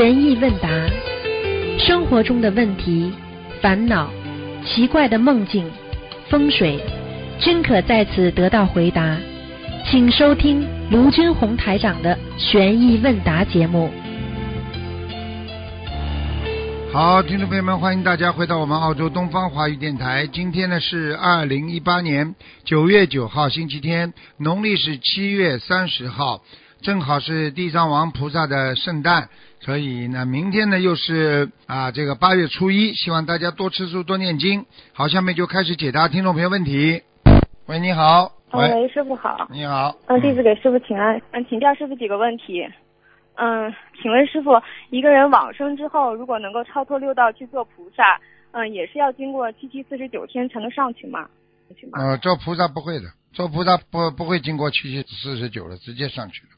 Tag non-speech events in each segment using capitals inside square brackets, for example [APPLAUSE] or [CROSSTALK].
悬疑问答，生活中的问题、烦恼、奇怪的梦境、风水，均可在此得到回答。请收听卢军红台长的悬疑问答节目。好，听众朋友们，欢迎大家回到我们澳洲东方华语电台。今天呢是二零一八年九月九号，星期天，农历是七月三十号，正好是地藏王菩萨的圣诞，所以呢，明天呢又是啊这个八月初一，希望大家多吃素，多念经。好，下面就开始解答听众朋友问题。喂，你好。嗯，喂，师傅好。你好。嗯，弟子给师傅请安。嗯，请教师傅几个问题。嗯，请问师傅，一个人往生之后，如果能够超脱六道去做菩萨，嗯，也是要经过七七四十九天才能上去吗？去吗？呃，做菩萨不会的，做菩萨不不会经过七七四十九了，直接上去了。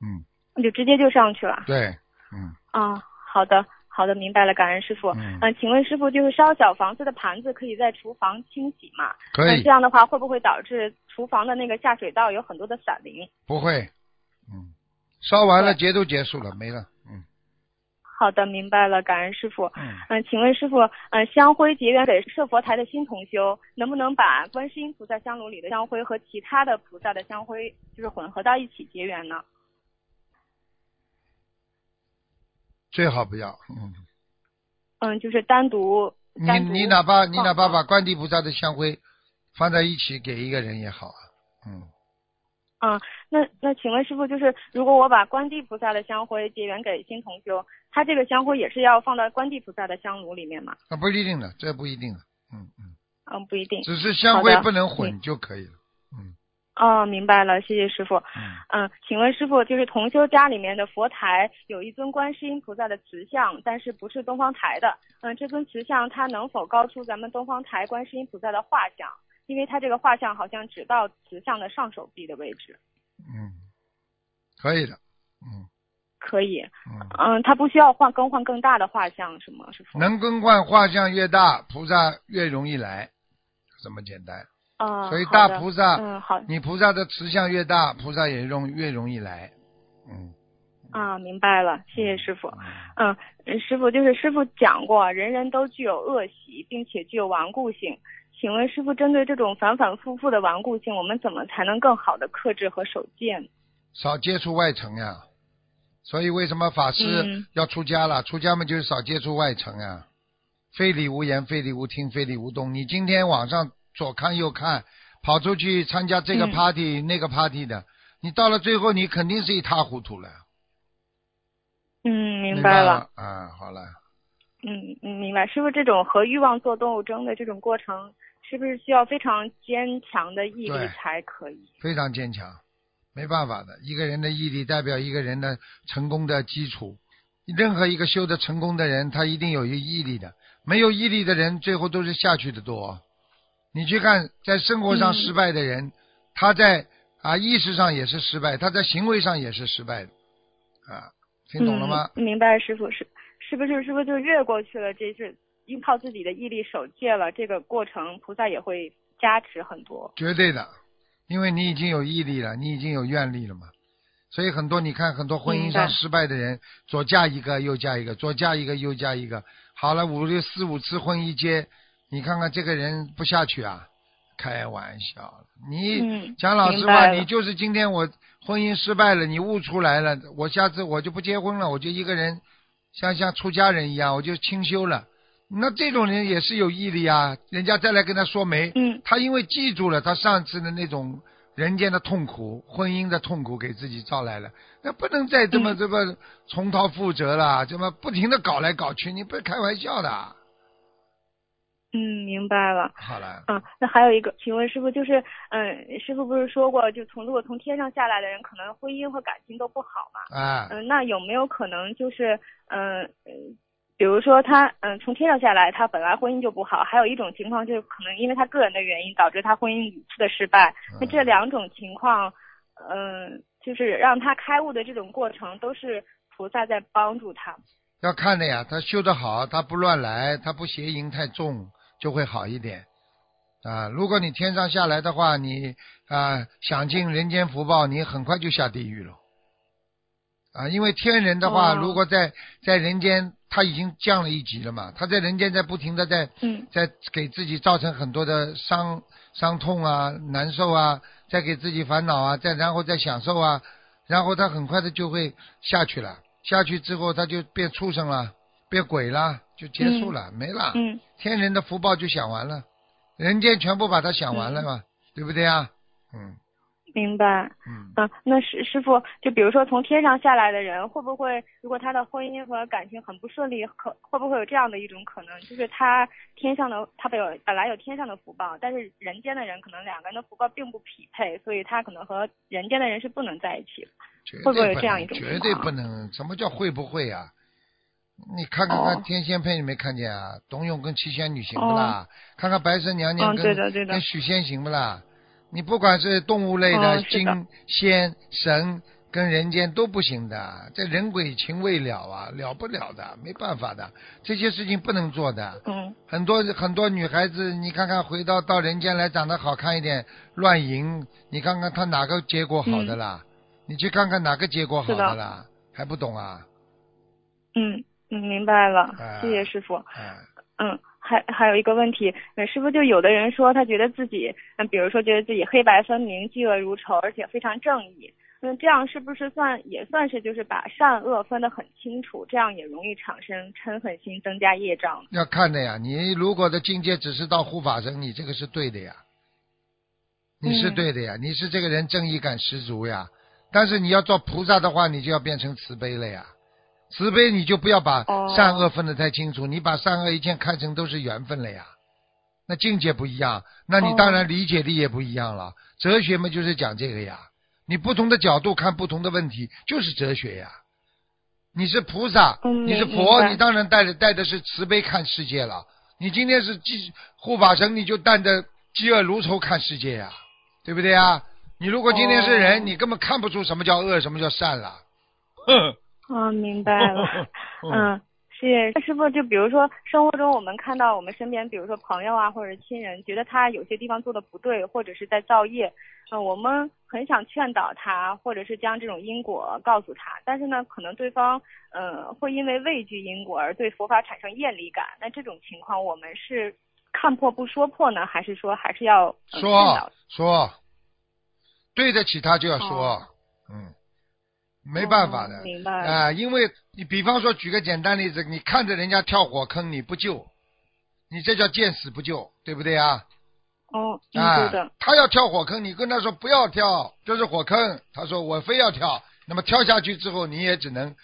嗯。那就直接就上去了。对，嗯。啊，好的，好的，明白了，感恩师傅。嗯。嗯，请问师傅，就是烧小房子的盘子可以在厨房清洗吗？可以。那这样的话会不会导致厨房的那个下水道有很多的散灵？不会，嗯。烧完了，节都结束了，没了。嗯，好的，明白了，感恩师傅。嗯嗯，请问师傅，嗯，香灰结缘给设佛台的新同修，能不能把观世音菩萨香炉里的香灰和其他的菩萨的香灰，就是混合到一起结缘呢？最好不要。嗯。嗯，就是单独。你你哪怕你哪怕把观地菩萨的香灰放在一起给一个人也好啊。嗯。嗯，那那请问师傅，就是如果我把观地菩萨的香灰结缘给新同修，他这个香灰也是要放到观地菩萨的香炉里面吗？啊，不一定的，这不一定的，嗯嗯。嗯，不一定。只是香灰不能混就可以了，嗯。哦，明白了，谢谢师傅。嗯。嗯，请问师傅，就是同修家里面的佛台有一尊观世音菩萨的瓷像，但是不是东方台的。嗯，这尊瓷像它能否高出咱们东方台观世音菩萨的画像？因为它这个画像好像只到瓷像的上手臂的位置。嗯，可以的，嗯，可以，嗯嗯，它不需要换更换更大的画像是吗？师傅能更换画像越大，菩萨越容易来，这么简单。啊，所以大菩萨，嗯好，你菩萨的慈像越大，菩萨也容越容易来。嗯。啊，明白了，谢谢师傅。嗯，师傅就是师傅讲过，人人都具有恶习，并且具有顽固性。请问师傅，针对这种反反复复的顽固性，我们怎么才能更好的克制和守戒呢？少接触外层呀，所以为什么法师要出家了？出家嘛就是少接触外层呀。非礼勿言，非礼勿听，非礼勿动。你今天网上左看右看，跑出去参加这个 party、那个 party 的，你到了最后你肯定是一塌糊涂了。嗯，明白了。啊，好了。嗯嗯，明白。是不是，这种和欲望做斗争的这种过程。是不是需要非常坚强的毅力才可以？非常坚强，没办法的。一个人的毅力代表一个人的成功的基础。任何一个修得成功的人，他一定有一毅力的。没有毅力的人，最后都是下去的多。你去看，在生活上失败的人，他在啊意识上也是失败，他在行为上也是失败的。啊，听懂了吗？明白，师傅是是不是是不是就越过去了？这是。依靠自己的毅力守戒了，这个过程菩萨也会加持很多。绝对的，因为你已经有毅力了，你已经有愿力了嘛。所以很多你看很多婚姻上失败的人，左嫁一个右嫁一个，左嫁一个右嫁一个，好了五六四五次婚一结，你看看这个人不下去啊？开玩笑，你讲老实话，你就是今天我婚姻失败了，你悟出来了，我下次我就不结婚了，我就一个人像像出家人一样，我就清修了。那这种人也是有毅力啊，人家再来跟他说媒，嗯，他因为记住了他上次的那种人间的痛苦、婚姻的痛苦，给自己招来了，那不能再这么这么重蹈覆辙了，这么不停的搞来搞去，你不是开玩笑的。嗯，明白了。好了。嗯，那还有一个，请问师傅，就是嗯，师傅不是说过，就从如果从天上下来的人，可能婚姻和感情都不好嘛？啊。嗯，那有没有可能就是嗯嗯？比如说他嗯从天上下来，他本来婚姻就不好，还有一种情况就是可能因为他个人的原因导致他婚姻屡次的失败。那这两种情况，嗯，就是让他开悟的这种过程，都是菩萨在帮助他。要看的呀，他修得好，他不乱来，他不邪淫太重，就会好一点啊。如果你天上下来的话，你啊享尽人间福报，你很快就下地狱了。啊，因为天人的话，哦如果在在人间，他已经降了一级了嘛，他在人间在不停的在嗯在给自己造成很多的伤伤痛啊、难受啊，再给自己烦恼啊，再然后再享受啊，然后他很快的就会下去了，下去之后他就变畜生了，变鬼了，就结束了，没了。嗯天人的福报就享完了，人间全部把它享完了嘛，对不对啊？嗯明白。嗯，嗯，那师师傅，就比如说从天上下来的人，会不会如果他的婚姻和感情很不顺利，可会不会有这样的一种可能，就是他天上的他本有本来有天上的福报，但是人间的人可能两个人的福报并不匹配，所以他可能和人间的人是不能在一起会不会有这样一种绝对不能。什么叫会不会啊？你看看看哦《天仙配》，你没看见啊？董永跟七仙女行不啦？看看白蛇娘娘嗯跟、跟许仙行不啦？你不管是动物类的、精仙神跟人间都不行的，这人鬼情未了啊，了不了的，没办法的，这些事情不能做的。嗯很多很多女孩子，你看看回到到人间来长得好看一点，乱淫，你看看她哪个结果好的啦？你去看看哪个结果好的啦？还不懂啊？嗯嗯，明白了哎，谢谢师傅。哎，嗯，还还有一个问题，呃，师傅就有的人说他觉得自己，嗯，比如说觉得自己黑白分明、嫉恶如仇，而且非常正义，那这样是不是算也算是就是把善恶分得很清楚？这样也容易产生嗔恨心，增加业障。要看的呀。你如果的境界只是到护法神，你这个是对的呀，你是嗯对的呀，你是这个人正义感十足呀。但是你要做菩萨的话，你就要变成慈悲了呀。慈悲你就不要把哦善恶分得太清楚，你把善恶一切看成都是缘分了呀。那境界不一样，那你哦当然理解力也不一样了。哲学嘛，就是讲这个呀。你不同的角度看不同的问题，就是哲学呀。你是菩萨，嗯你是佛，你当然带着带的是慈悲看世界了。你今天是济护法神，你就带着嫉恶如仇看世界呀，对不对呀？你如果今天是人，哦你根本看不出什么叫恶，什么叫善了。哼，啊，明白了。[LAUGHS] 嗯，嗯，是师傅。就比如说生活中我们看到我们身边，比如说朋友啊或者亲人，觉得他有些地方做的不对，或者是在造业，嗯、我们很想劝导他，或者是将这种因果告诉他，但是呢，可能对方呃会因为畏惧因果而对佛法产生厌离感。那这种情况，我们是看破不说破呢，还是说还是要、呃、说？说，对得起他就要说，哦嗯，没办法的哦，明白了。啊、因为你比方说举个简单例子，你看着人家跳火坑你不救，你这叫见死不救，对不对啊？哦，嗯，啊、对的。他要跳火坑，你跟他说不要跳，这是火坑，他说我非要跳，那么跳下去之后你也只能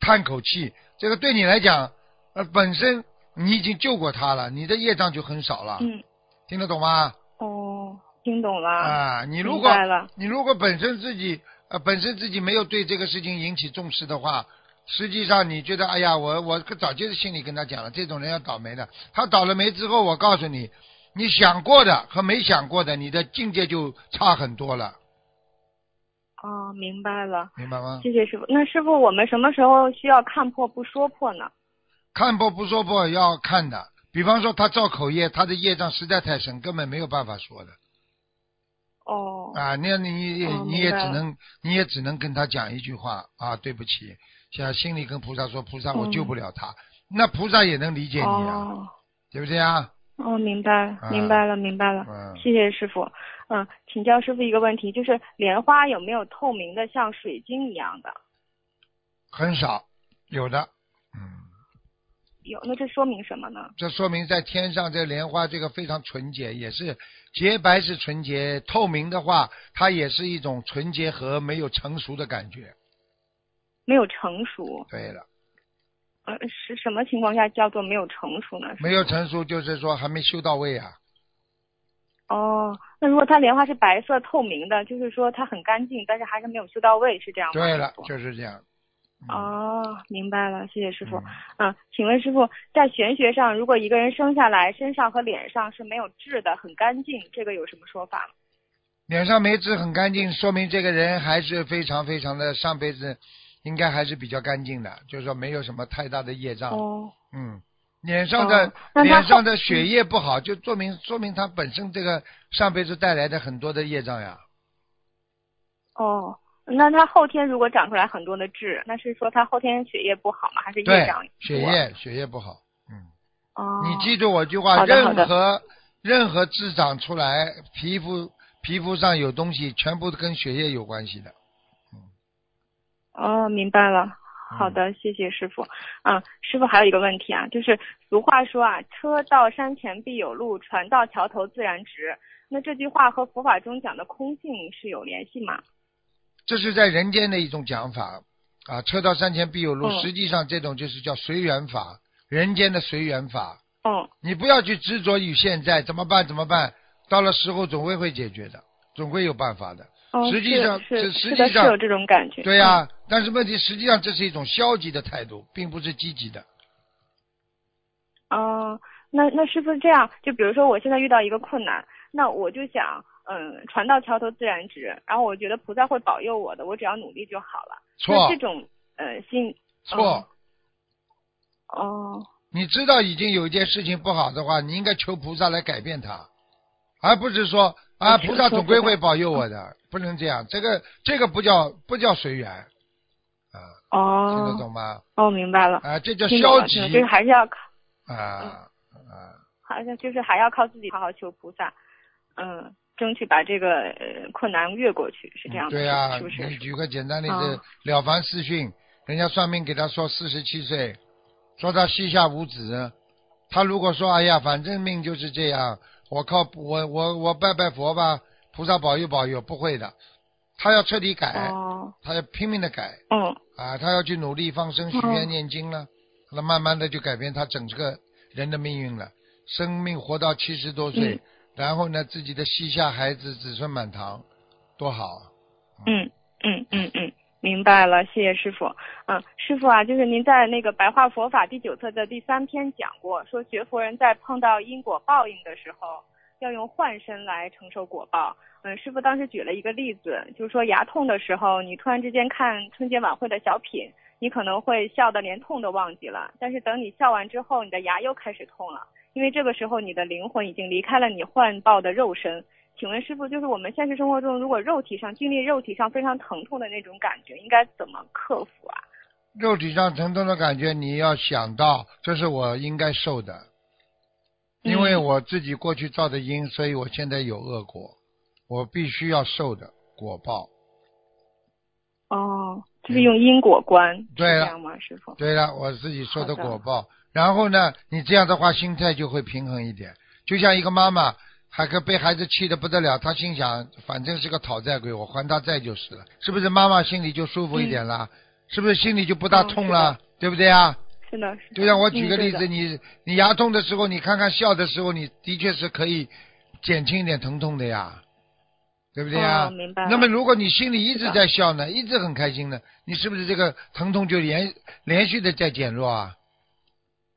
叹口气，这个对你来讲，呃，本身你已经救过他了，你的业障就很少了，嗯，听得懂吗？哦，听懂了。啊，你如果。你如果本身自己呃本身自己没有对这个事情引起重视的话，实际上你觉得哎呀，我我早就是心里跟他讲了，这种人要倒霉的。他倒了霉之后，我告诉你，你想过的和没想过的，你的境界就差很多了，哦，明白了。明白吗？谢谢师傅。那师傅，我们什么时候需要看破不说破呢？看破不说破要看的，比方说他造口业，他的业障实在太深，根本没有办法说的哦，啊。那你也哦你也只能你也只能跟他讲一句话啊，对不起，像心里跟菩萨说，菩萨我嗯救不了他，那菩萨也能理解你啊，哦，对不对啊？哦，明白啊，明白了，明白了。嗯，谢谢师傅。嗯，请教师傅一个问题，就是莲花有没有透明的像水晶一样的？很少有的，嗯，有，那这说明什么呢？这说明在天上这莲花这个非常纯洁，也是洁白是纯洁，透明的话，它也是一种纯洁和没有成熟的感觉。没有成熟。对了，呃，是什么情况下叫做没有成熟呢？没有成熟就是说还没修到位啊。哦，那如果它莲花是白色透明的，就是说它很干净，但是还是没有修到位，是这样吗？对了就是这样。嗯，哦，明白了，谢谢师傅。嗯嗯，请问师傅，在玄学上，如果一个人生下来身上和脸上是没有痣的，很干净，这个有什么说法吗？脸上没痣很干净，说明这个人还是非常非常的上辈子应该还是比较干净的，就是说没有什么太大的业障。哦，嗯，脸上的、哦脸上的血液不好，就说明说明他本身这个上辈子带来的很多的业障呀。哦，那他后天如果长出来很多的痣，那是说他后天血液不好吗？还是对业障？血液血液不好，嗯。哦。你记住我句话，任何任何痣长出来，皮肤皮肤上有东西，全部都跟血液有关系的。哦，明白了。好的，谢谢师傅。嗯，师傅还有一个问题啊，就是俗话说啊，“车到山前必有路，船到桥头自然直”。那这句话和佛法中讲的空性是有联系吗？这是在人间的一种讲法啊，车到山前必有路。嗯实际上，这种就是叫随缘法，人间的随缘法。哦，你不要去执着于现在，怎么办？怎么办？到了时候总会会解决的，总会有办法的。哦，实际上是实际上是有这种感觉。对呀、但是问题实际上这是一种消极的态度，并不是积极的。哦，那那是不是这样，就比如说我现在遇到一个困难，那我就想，嗯，船到桥头自然直，然后我觉得菩萨会保佑我的，我只要努力就好了。那错这种呃心错，哦你知道已经有一件事情不好的话，你应该求菩萨来改变它，而不是说啊，菩萨总归会保佑我的，不能这样。这个这个不叫不叫随缘啊，哦听得哦懂吗？哦，明白了。啊，这叫消极还是要靠，啊啊，好像就是还要靠自己好好求菩萨，嗯，争取把这个呃困难越过去，是这样的，对呀、是不是？你举个简单例子，哦了凡四训，人家算命给他说四十七岁，说他膝下无子，他如果说哎呀，反正命就是这样，我靠我我我拜拜佛吧，菩萨保佑保佑，不会的，他要彻底改，哦，他要拼命的改嗯，啊，他要去努力放生、许愿、念经了，那慢慢的就改变他整个人的命运了，生命活到七十多岁，嗯然后呢，自己的膝下孩子子孙满堂，多好！嗯嗯嗯嗯，明白了，谢谢师傅。嗯，师傅啊，就是您在那个《白话佛法》第九册的第三篇讲过，说学佛人在碰到因果报应的时候，要用幻身来承受果报。嗯，师傅当时举了一个例子，就是说牙痛的时候，你突然之间看春节晚会的小品，你可能会笑得连痛都忘记了，但是等你笑完之后，你的牙又开始痛了，因为这个时候你的灵魂已经离开了你幻报的肉身。请问师傅，就是我们现实生活中，如果肉体上经历肉体上非常疼痛的那种感觉，应该怎么克服啊？肉体上疼痛的感觉，你要想到这是我应该受的，因为嗯我自己过去造的因，所以我现在有恶果，我必须要受的果报。哦，就是用因果观，是对了这样吗，师傅？对了，我自己受的果报。然后呢，你这样的话，心态就会平衡一点。就像一个妈妈，还可被孩子气得不得了，她心想，反正是个讨债鬼，我还他债就是了，是不是？妈妈心里就舒服一点了，是不是？心里就不大嗯痛了，对不对啊？是的，是的。就像我举个例子，嗯你你牙痛的时候，你看看笑的时候，你的确是可以减轻一点疼痛的呀，对不对呀？哦明白了那么如果你心里一直在笑呢，一直很开心呢，你是不是这个疼痛就连连续的在减弱啊？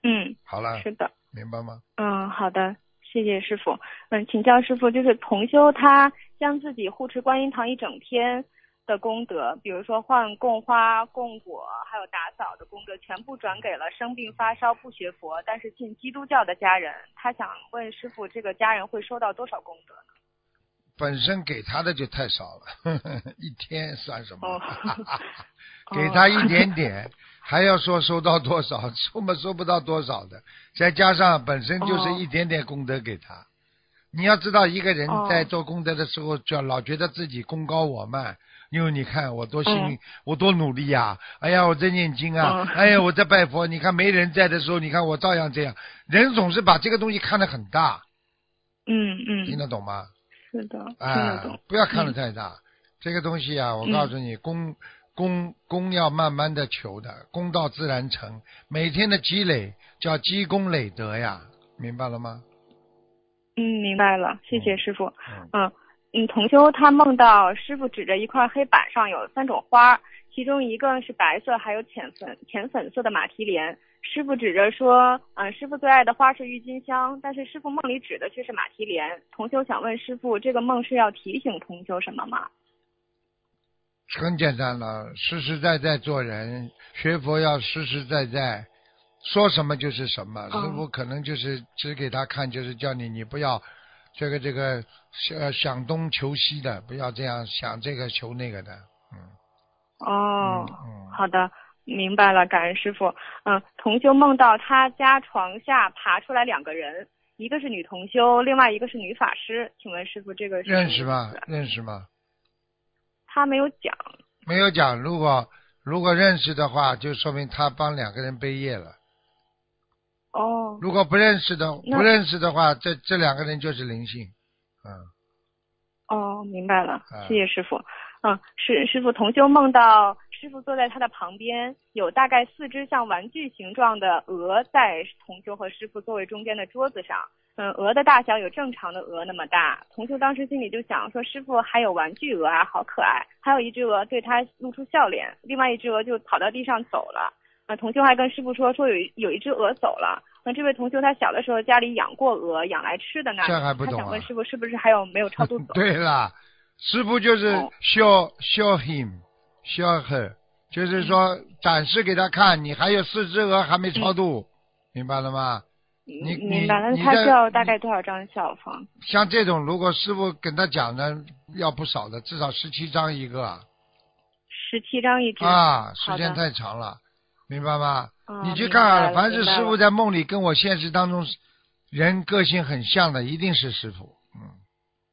嗯，好了，是的。明白吗？嗯，好的，谢谢师傅。嗯，请教师傅，就是同修他将自己护持观音堂一整天的功德，比如说换供花、供果，还有打扫的功德，全部转给了生病发烧不学佛但是信基督教的家人。他想问师傅，这个家人会收到多少功德呢？本身给他的就太少了，[LAUGHS] 一天算什么？哦 [LAUGHS] 给他一点点，还要说收到多少，收嘛收不到多少的，再加上本身就是哦一点点功德给他。你要知道，一个人哦在做功德的时候，就要老觉得自己功高我慢，因为你看我多幸运，嗯我多努力呀、哎呀，我在念经啊，嗯 [LAUGHS] 哎呀，我在拜佛。你看没人在的时候，你看我照样这样。人总是把这个东西看得很大，嗯嗯听嗯，得懂吗？是的，听得啊。，不要看得嗯太大。这个东西啊，我嗯告诉你，功功功要慢慢的求的，功到自然成。每天的积累叫积功累德呀，明白了吗？嗯，明白了，谢谢师傅。嗯嗯嗯，同修他梦到师傅指着一块黑板上有三种花，其中一个是白色，还有浅粉浅粉色的马蹄莲。师傅指着说，嗯，师傅最爱的花是郁金香，但是师傅梦里指的却是马蹄莲。同修想问师傅，这个梦是要提醒同修什么吗？很简单了，实实在在做人，学佛要实实在在，说什么就是什么。嗯师傅可能就是指给他看，就是叫你你不要这个这个呃想东求西的，不要这样想这个求那个的，嗯。哦，嗯，好的，明白了，感恩师傅。嗯，同修梦到他家床下爬出来两个人，一个是女同修，另外一个是女法师。请问师傅，这个是认识吗？认识吗？他没有讲。没有讲，如果如果认识的话，就说明他帮两个人背业了。哦，如果不认识的不认识的话，这这两个人就是灵性，嗯，哦，明白了啊，谢谢师傅。嗯，师师傅同修梦到师傅坐在他的旁边，有大概四只像玩具形状的鹅在同修和师傅座位中间的桌子上。嗯，鹅的大小有正常的鹅那么大。同修当时心里就想说，师傅还有玩具鹅啊，好可爱。还有一只鹅对他露出笑脸，另外一只鹅就跑到地上走了。那同修还跟师傅说，说有有一只鹅走了。那这位同修他小的时候家里养过鹅，养来吃的呢。这还不懂啊他想问师傅是不是还有没有超度走？[LAUGHS] 对啦，师傅就是哦 show show him show her，就是说展示给他看，你还有四只鹅还没超度，明白了吗？你你他需要大概多少张小房？像这种，如果师傅跟他讲的要不少的，至少十七张一个十七张一只。啊，时间太长了，明白吗？啊你去看凡是师傅在梦里跟我现实当中人个性很像的，一定是师傅。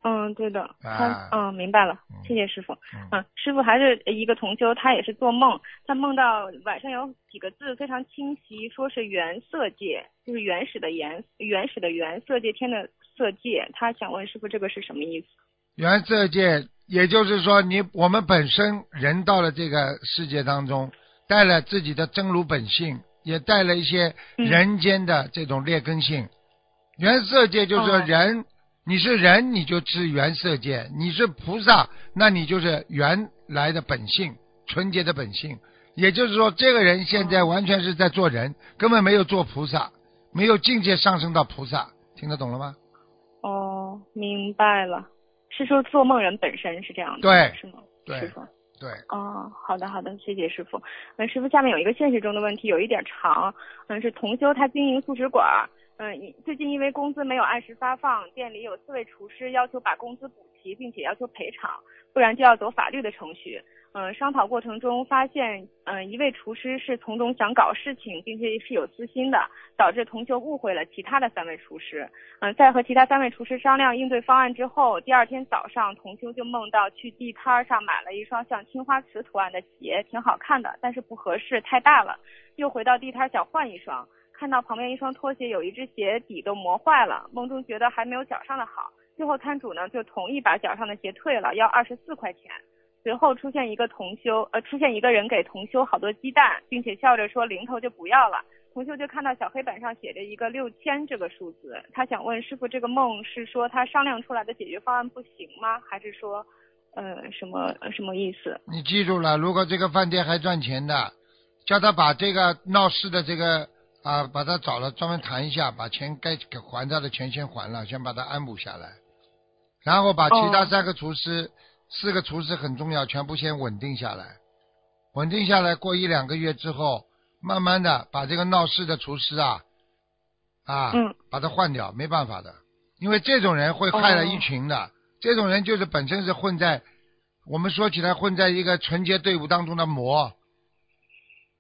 嗯嗯，对的，他啊嗯明白了嗯，谢谢师傅。嗯嗯，师傅还是一个同修，他也是做梦，他梦到晚上有几个字非常清晰，说是原色界，就是原始的原，原始的原色界天的色界。他想问师傅这个是什么意思？原色界，也就是说你我们本身人到了这个世界当中，带了自己的真如本性，也带了一些嗯人间的这种劣根性。原色界就是人，你是人你就知原色界，你是菩萨，那你就是原来的本性，纯洁的本性。也就是说，这个人现在哦完全是在做人，根本没有做菩萨，没有境界上升到菩萨，听得懂了吗？哦，明白了，是说做梦人本身是这样的，对是吗？对师傅。对，哦，好的好的，谢谢师傅。嗯，师傅，下面有一个现实中的问题，有一点长。嗯，是同修他经营素食馆儿，嗯，最近因为工资没有按时发放，店里有四位厨师要求把工资补齐，并且要求赔偿，不然就要走法律的程序。嗯，商讨过程中发现，嗯，一位厨师是从中想搞事情，并且是有私心的，导致同修误会了其他的三位厨师。嗯，在和其他三位厨师商量应对方案之后，第二天早上，同修就梦到去地摊上买了一双像青花瓷图案的鞋，挺好看的，但是不合适，太大了。又回到地摊想换一双，看到旁边一双拖鞋有一只鞋底都磨坏了，梦中觉得还没有脚上的好。最后摊主呢就同意把脚上的鞋退了，要二十四块钱。随后出现一个同修，呃，出现一个人给同修好多鸡蛋，并且笑着说零头就不要了。同修就看到小黑板上写着一个六千这个数字，他想问师傅，这个梦是说他商量出来的解决方案不行吗？还是说，呃，什么什么意思？你记住了，如果这个饭店还赚钱的，叫他把这个闹事的这个啊，把他找了专门谈一下，把钱该给还他的钱先还了，先把他安抚下来，然后把其他哦。三个厨师、四个厨师很重要，全部先稳定下来，稳定下来，过一两个月之后，慢慢的把这个闹事的厨师啊啊，嗯。把他换掉，没办法的，因为这种人会害了一群的，这种人就是本身是混在。我们说起来，混在一个纯洁队伍当中的魔，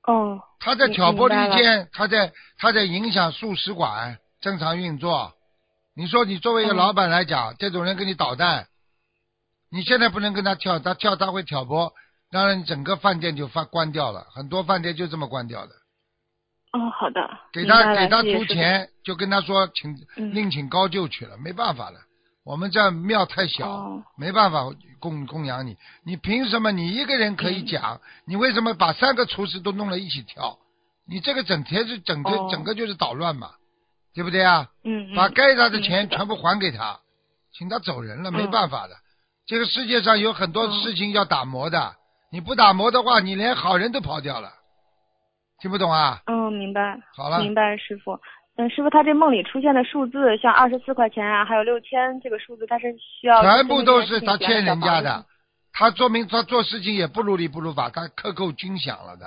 哦，他在挑拨离间，他在他在影响素食馆正常运作。你说你作为一个嗯老板来讲，这种人给你捣蛋，你现在不能跟他跳，他跳他会挑拨，当然整个饭店就发关掉了，很多饭店就这么关掉的。哦，好的，给他给他谢谢师傅图钱，就跟他说请嗯另请高就去了，没办法了。我们这庙太小，哦没办法供供养你。你凭什么你一个人可以嗯讲？你为什么把三个厨师都弄了一起跳？你这个整天是整个、哦整个就是捣乱嘛，对不对啊？嗯，嗯把该他的钱全部还给他，请他走人了，嗯没办法的。这个世界上有很多嗯事情要打磨的，你不打磨的话，你连好人都跑掉了。听不懂啊？嗯，明白。好了，明白，师傅。嗯，师傅，他这梦里出现的数字，像二十四块钱啊，还有六千这个数字，他是需要全部都是他欠人家的的。他说明他做事情也不如理不如法，他克扣军饷了的。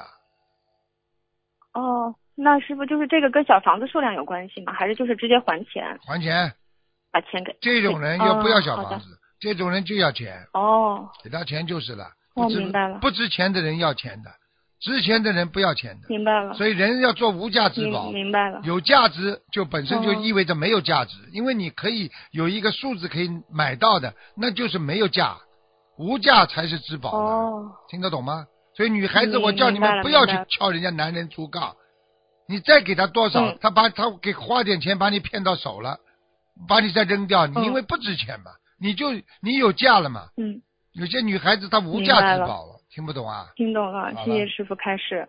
哦，那师傅就是这个跟小房子数量有关系吗？还是就是直接还钱，还钱，把钱给？这种人又不要小房子，这种人就要钱，哦，给他钱就是了。我明白了，不值钱的人要钱的，值钱的人不要钱的。明白了，所以人要做无价之宝。明，明白了，有价值就本身就哦意味着没有价值，因为你可以有一个数字可以买到的，那就是没有价，无价才是之宝呢。哦，听得懂吗？所以女孩子，嗯我叫你们不要去明白了撬人家男人竹杠，你再给他多少，嗯。他把他给花点钱把你骗到手了，把你再扔掉，你嗯因为不值钱嘛，你就你有价了嘛。嗯，有些女孩子她无价之宝了，听不懂啊？听懂了，了谢谢师傅开始。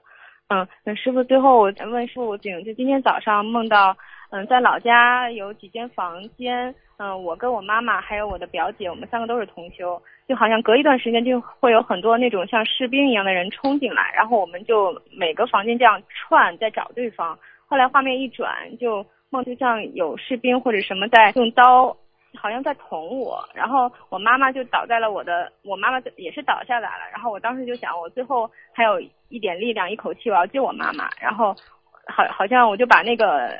嗯，那师傅最后我问师傅，就就今天早上梦到，嗯，在老家有几间房间，嗯，我跟我妈妈还有我的表姐，我们三个都是同修，就好像隔一段时间就会有很多那种像士兵一样的人冲进来，然后我们就每个房间这样串在找对方。后来画面一转，就梦就像有士兵或者什么在用刀好像在捅我，然后我妈妈就倒在了我的，我妈妈也是倒下来了，然后我当时就想，我最后还有一点力量，一口气我要救我妈妈，然后好好像我就把那个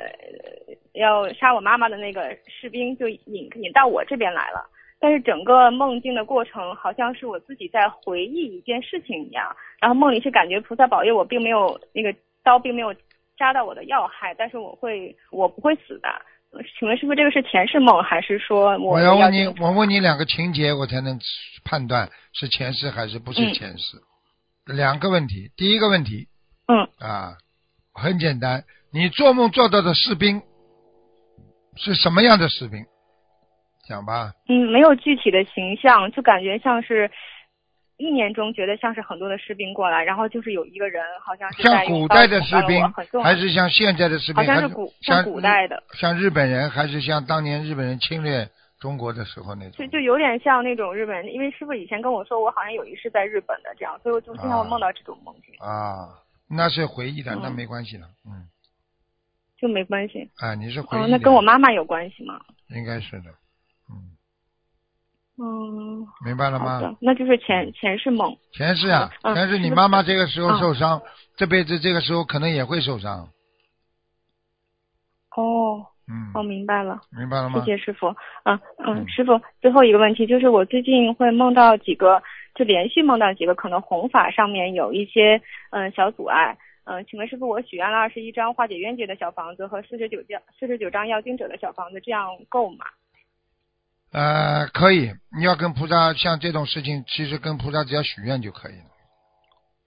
要杀我妈妈的那个士兵就引引到我这边来了。但是整个梦境的过程好像是我自己在回忆一件事情一样，然后梦里是感觉菩萨保佑我，并没有那个刀并没有扎到我的要害，但是我会我不会死的。请问师傅，这个是前世梦，还是说我我要问你，我问你两个情节，我才能判断是前世还是不是嗯前世。两个问题，第一个问题嗯啊，很简单，你做梦做到的士兵是什么样的士兵？讲吧。嗯，没有具体的形象，就感觉像是意念中觉得像是很多的士兵过来，然后就是有一个人好像是在像古代的士兵还是像现在的士兵？好像是古像像古代的，像日本人，还是像当年日本人侵略中国的时候那种？就就有点像那种日本人，因为师傅以前跟我说，我好像有一世在日本的这样，所以我就经常会梦到这种梦境，啊，那是回忆的，嗯那没关系的，嗯，就没关系。啊，你是回忆哦，的，那跟我妈妈有关系吗？应该是的，嗯，嗯，明白了吗？那就是前前世梦。前世啊，嗯前世你妈妈这个时候嗯受伤，这辈子这个时候可能也会受伤，哦，嗯，哦，明白了。明白了吗？谢谢师傅。嗯嗯嗯，师傅，最后一个问题就是我最近会梦到几个，就连续梦到几个可能弘法上面有一些嗯小阻碍。嗯，请问师傅，我许愿了二十一张化解冤结的小房子和四十九张四十九张要经者的小房子，这样够吗？呃，可以，你要跟菩萨像这种事情，其实跟菩萨只要许愿就可以了。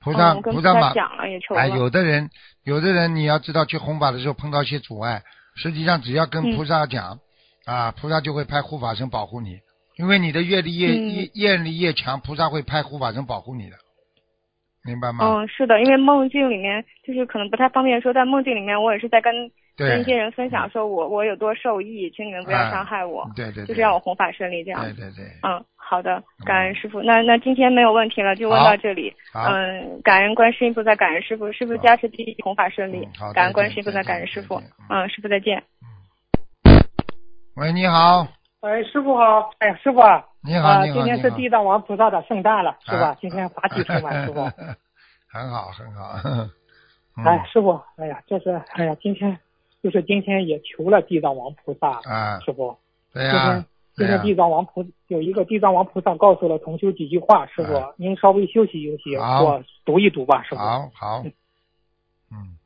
菩萨，菩萨马，讲了，也求。哎，有的人，有的人你要知道，去弘法的时候碰到一些阻碍，实际上只要跟嗯菩萨讲，啊，菩萨就会派护法神保护你，因为你的业力越嗯业业力越强，菩萨会派护法神保护你的，明白吗？嗯，是的，因为梦境里面就是可能不太方便说，在梦境里面我也是在跟跟一些，人分享，说我我有多受益，请你们不要哎伤害我，对对对，就是让我弘法顺利这样。对对对，嗯，好的，感恩师傅。那那今天没有问题了，就问到这里。嗯，感恩观世音菩萨，感恩师傅，师傅加持弟子弘法顺利嗯好。感恩观世音菩萨，再感恩师傅。嗯，师傅再见。喂，你好，哎，师傅好！哎呀，师傅啊，你好，啊，你好，今天是地藏王菩萨的圣诞了，是吧啊？今天法体 [LAUGHS] 充满，师傅。[LAUGHS] 很好，很好。[LAUGHS] 嗯哎，师傅，哎呀，这是，哎呀，今天就是今天也求了地藏王菩萨，啊，师傅。对呀今天，今，天地藏王菩有一个地藏王菩萨告诉了同修几句话，师傅啊，您稍微休息休息，我读一读吧，师傅。好好，嗯，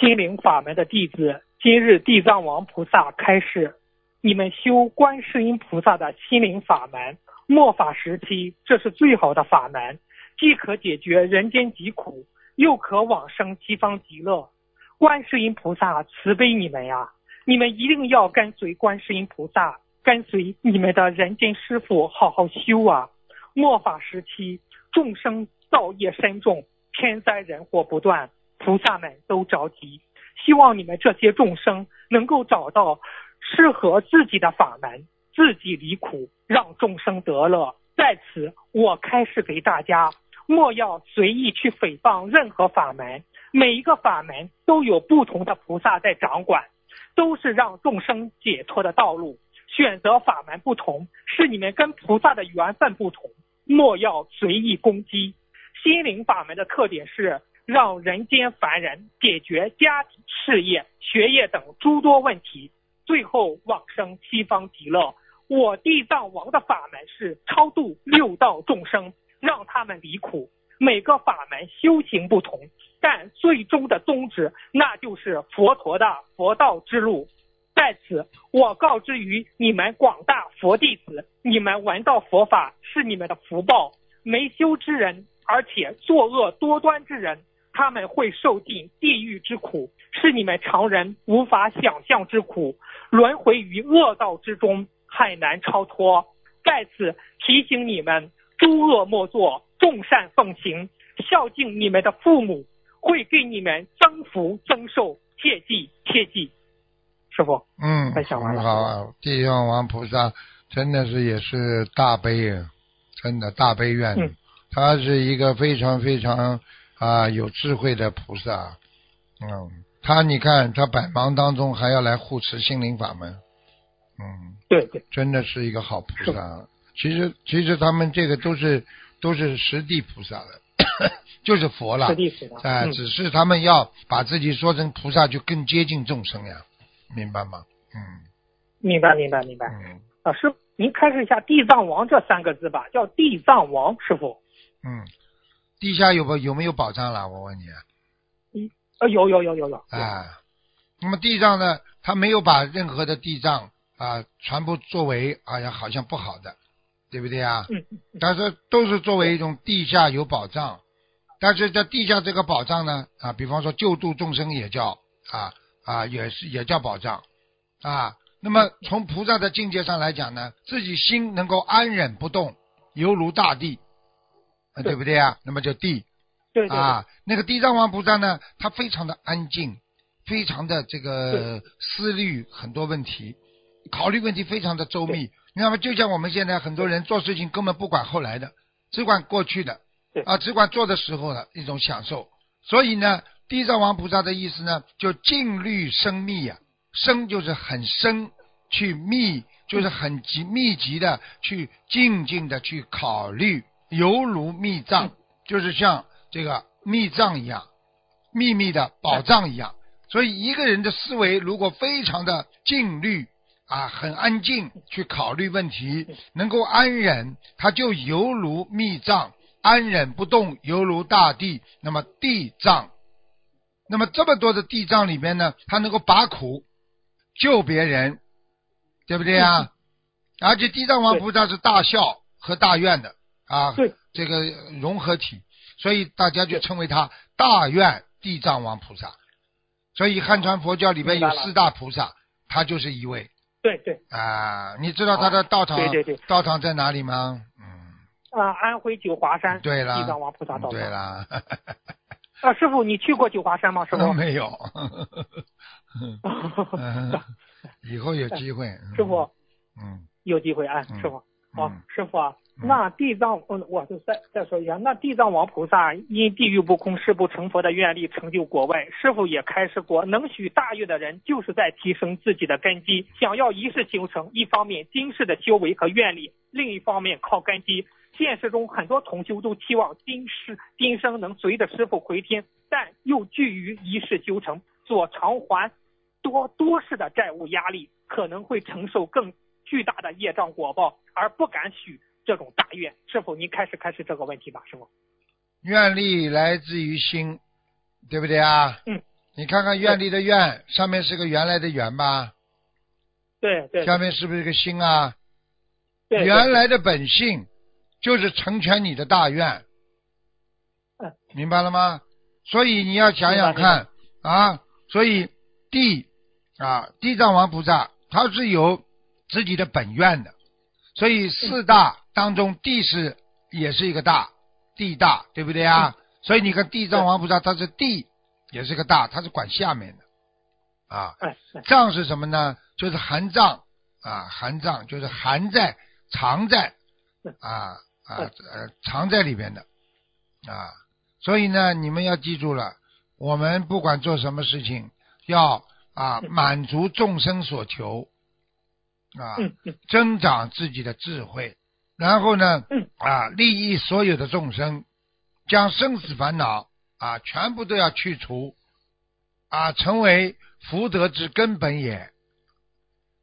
心灵法门的弟子，今日地藏王菩萨开示，你们修观世音菩萨的心灵法门，末法时期，这是最好的法门，既可解决人间疾苦，又可往生西方极乐。观世音菩萨慈悲你们呀，你们一定要跟随观世音菩萨，跟随你们的人间师傅好好修啊。末法时期，众生造业深重，天灾人祸不断，菩萨们都着急，希望你们这些众生能够找到适合自己的法门，自己离苦，让众生得乐。在此，我开示给大家，莫要随意去诽谤任何法门，每一个法门都有不同的菩萨在掌管，都是让众生解脱的道路。选择法门不同，是你们跟菩萨的缘分不同，莫要随意攻击。心灵法门的特点是让人间凡人解决家庭、事业、学业等诸多问题，最后往生西方极乐。我地藏王的法门是超度六道众生，让他们离苦。每个法门修行不同，但最终的宗旨那就是佛陀的佛道之路。在此，我告知于你们广大佛弟子：你们闻到佛法是你们的福报。没修之人，而且作恶多端之人，他们会受尽地狱之苦，是你们常人无法想象之苦，轮回于恶道之中，很难超脱。在此提醒你们：诸恶莫作。众善奉行，孝敬你们的父母，会给你们增福增寿。切记切记，师傅。嗯，太想完了。好，地藏王菩萨真的是也是大悲啊，真的大悲愿。嗯。他是一个非常非常啊有智慧的菩萨。嗯。他你看，他百忙当中还要来护持心灵法门。嗯。对对。真的是一个好菩萨。其实其实他们这个都是。都是实地菩萨的，[LAUGHS] 就是佛了。实地菩萨，哎，只是他们要把自己说成菩萨，就更接近众生呀，明白吗？嗯，明白，明白，明白。嗯，啊，师，您开示一下“地藏王”这三个字吧，叫地藏王，师傅。嗯，地下有不有没有宝藏了？我问你。嗯，呃，有有有有有。啊，那么地藏呢？他没有把任何的地藏啊，全部作为啊呀，好像不好的。对不对啊？嗯，但是都是作为一种地下有保障，但是在地下这个保障呢，啊，比方说救度众生也叫啊啊，也是也叫保障啊。那么从菩萨的境界上来讲呢，自己心能够安忍不动，犹如大地，对。不对啊？那么就地，对啊，那个地藏王菩萨呢，他非常的安静，非常的这个思虑很多问题，考虑问题非常的周密。那么就像我们现在很多人做事情根本不管后来的，只管过去的，啊，只管做的时候的一种享受。所以呢，地藏王菩萨的意思呢，就静虑生密呀，生就是很深，去密就是很集密集的去静静的去考虑，犹如密藏，就是像这个密藏一样，秘密的宝藏一样。所以一个人的思维如果非常的静虑。啊，很安静去考虑问题，能够安忍，他就犹如密藏，安忍不动，犹如大地。那么地藏，那么这么多的地藏里面呢，他能够拔苦救别人，对不对啊？而且地藏王菩萨是大孝和大愿的啊，这个融合体，所以大家就称为他大愿地藏王菩萨。所以汉传佛教里面有四大菩萨，他就是一位。对对啊，你知道他的道场？对对对，道场在哪里吗？嗯啊，安徽九华山。对了，地藏王菩萨道场。对了。[LAUGHS] 啊，师傅，你去过九华山吗？师傅没有。[LAUGHS] [LAUGHS] 以后有机会。师傅。嗯。有机会啊，师傅。好，师傅啊。那地藏，嗯，我就再再说一下，那地藏王菩萨因地狱不空誓不成佛的愿力成就国外，师傅也开示过，能许大愿的人就是在提升自己的根基，想要一世修成，一方面今世的修为和愿力，另一方面靠根基。现实中很多同修都期望今世今生能随着师傅回天，但又惧于一世修成所偿还多多世的债务压力，可能会承受更巨大的业障果报，而不敢许。这种大愿，是否您开始开始这个问题吧，师傅？愿力来自于心，对不对啊？嗯。你看看愿力的愿，上面是个原来的圆吧？对对。下面是不是个心啊？对。原来的本性就是成全你的大愿。嗯。明白了吗？所以你要想想看啊，所以地啊，地藏王菩萨他是有自己的本愿的。所以四大当中，地是也是一个大，地大，对不对啊？所以你看地藏王菩萨，他是地，也是个大，他是管下面的啊。藏是什么呢？就是含藏啊，含藏就是含在藏在啊啊呃藏在里边的啊。所以呢，你们要记住了，我们不管做什么事情，要啊满足众生所求。啊，增长自己的智慧，然后呢，啊，利益所有的众生，将生死烦恼啊全部都要去除，啊，成为福德之根本也。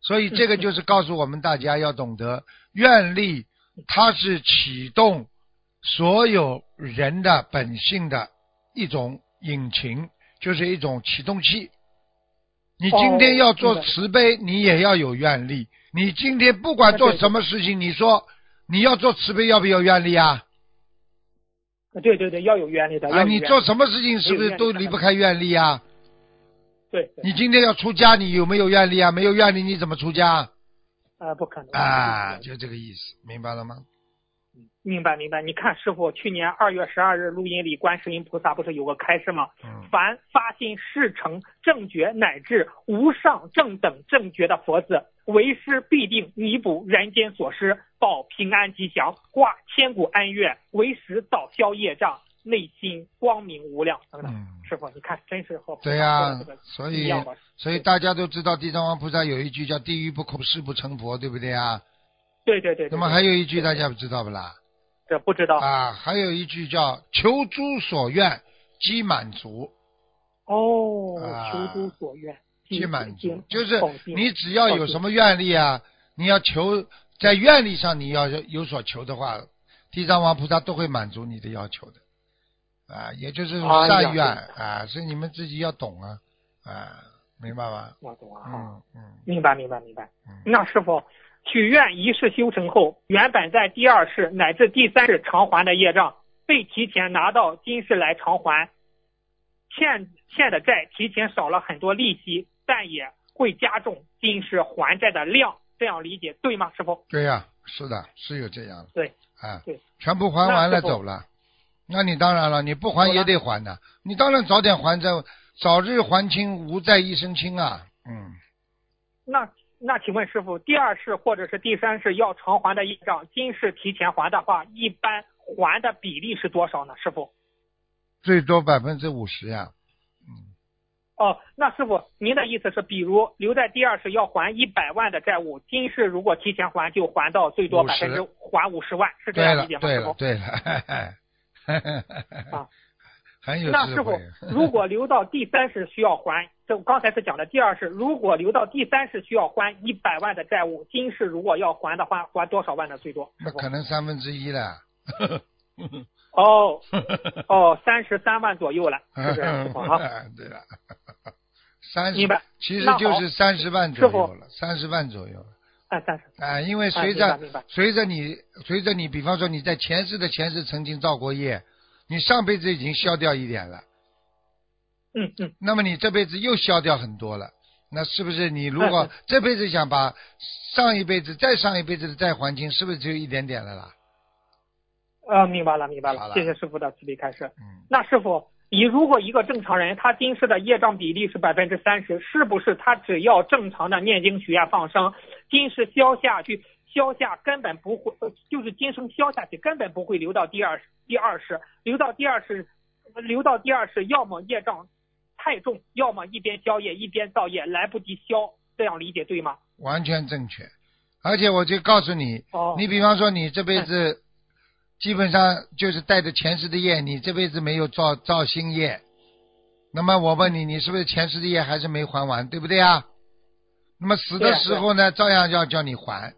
所以这个就是告诉我们大家要懂得，[LAUGHS] 愿力它是启动所有人的本性的一种引擎，就是一种启动器。你今天要做慈悲，你也要有愿力。你今天不管做什么事情，你说你要做慈悲，要不要愿力啊？对对对，要有愿力的。啊，你做什么事情是不是都离不开愿力啊？对。你今天要出家，你有没有愿力啊？没有愿力，你怎么出家？啊，不可能。啊，就这个意思，明白了吗？明白明白，你看师傅去年二月十二日录音里，观世音菩萨不是有个开示吗？凡发心事成正觉乃至无上正等正觉的佛子，为师必定弥补人间所失，保平安吉祥，挂千古恩怨，为师早消业障，内心光明无量等等。师傅，你看真是和对呀，所以所以大家都知道地藏王菩萨有一句叫“地狱不空，誓不成佛”，对不对啊？对对对。那么还有一句大家不知道不啦？这不知道啊，还有一句叫“求诸所愿，即满足”。哦，求诸所愿，即满足，就是你只要有什么愿力啊，你要求在愿力上你要有所求的话，地藏王菩萨都会满足你的要求的。啊，也就是善愿啊，所以你们自己要懂啊，啊，明白吗？我懂啊，嗯嗯，明白明白明白。那师傅。许愿一世修成后，原本在第二世乃至第三世偿还的业障，被提前拿到今世来偿还，欠欠的债提前少了很多利息，但也会加重今世还债的量。这样理解对吗，师傅？对呀，是的，是有这样的。对，啊，对，全部还完了走了，那你当然了，你不还也得还的，你当然早点还债，早日还清，无债一身轻啊。嗯，那。那请问师傅，第二世或者是第三世要偿还的业障，今世提前还的话，一般还的比例是多少呢？师傅？最多百分之五十呀。嗯。哦，那师傅，您的意思是，比如留在第二世要还一百万的债务，今世如果提前还，就还到最多百分之还五十万，是这样理解吗？对了，对了，对了。[LAUGHS] 啊。很有那师傅 [LAUGHS] [LAUGHS] 如果留到第三世需要还，这刚才是讲的第二世，如果留到第三世需要还一百万的债务，今世如果要还的话，还多少万的最多？那可能三分之一了。[LAUGHS] 哦哦，三十三万左右了，是不是？好，对了，三十，其实就是三十万左右了，三十万左右了。啊，三十。啊，因为随着随着你随着你，比方说你在前世的前世曾经造过业。你上辈子已经消掉一点了，嗯嗯，那么你这辈子又消掉很多了，那是不是你如果这辈子想把上一辈子再上一辈子的债还清，是不是只有一点点了啦？呃，明白了明白了，谢谢师傅的慈悲开示。嗯，那师傅，你如果一个正常人，他今世的业障比例是百分之三十，是不是他只要正常的念经许愿放生，今世消下去？消下根本不会，就是今生消下去，根本不会留到第二第二世，留到第二世，留到第二世，要么业障太重，要么一边消业一边造业，来不及消，这样理解对吗？完全正确，而且我就告诉你，你比方说你这辈子基本上就是带着前世的业，你这辈子没有造造新业，那么我问你，你是不是前世的业还是没还完，对不对啊？那么死的时候呢，照样要叫你还。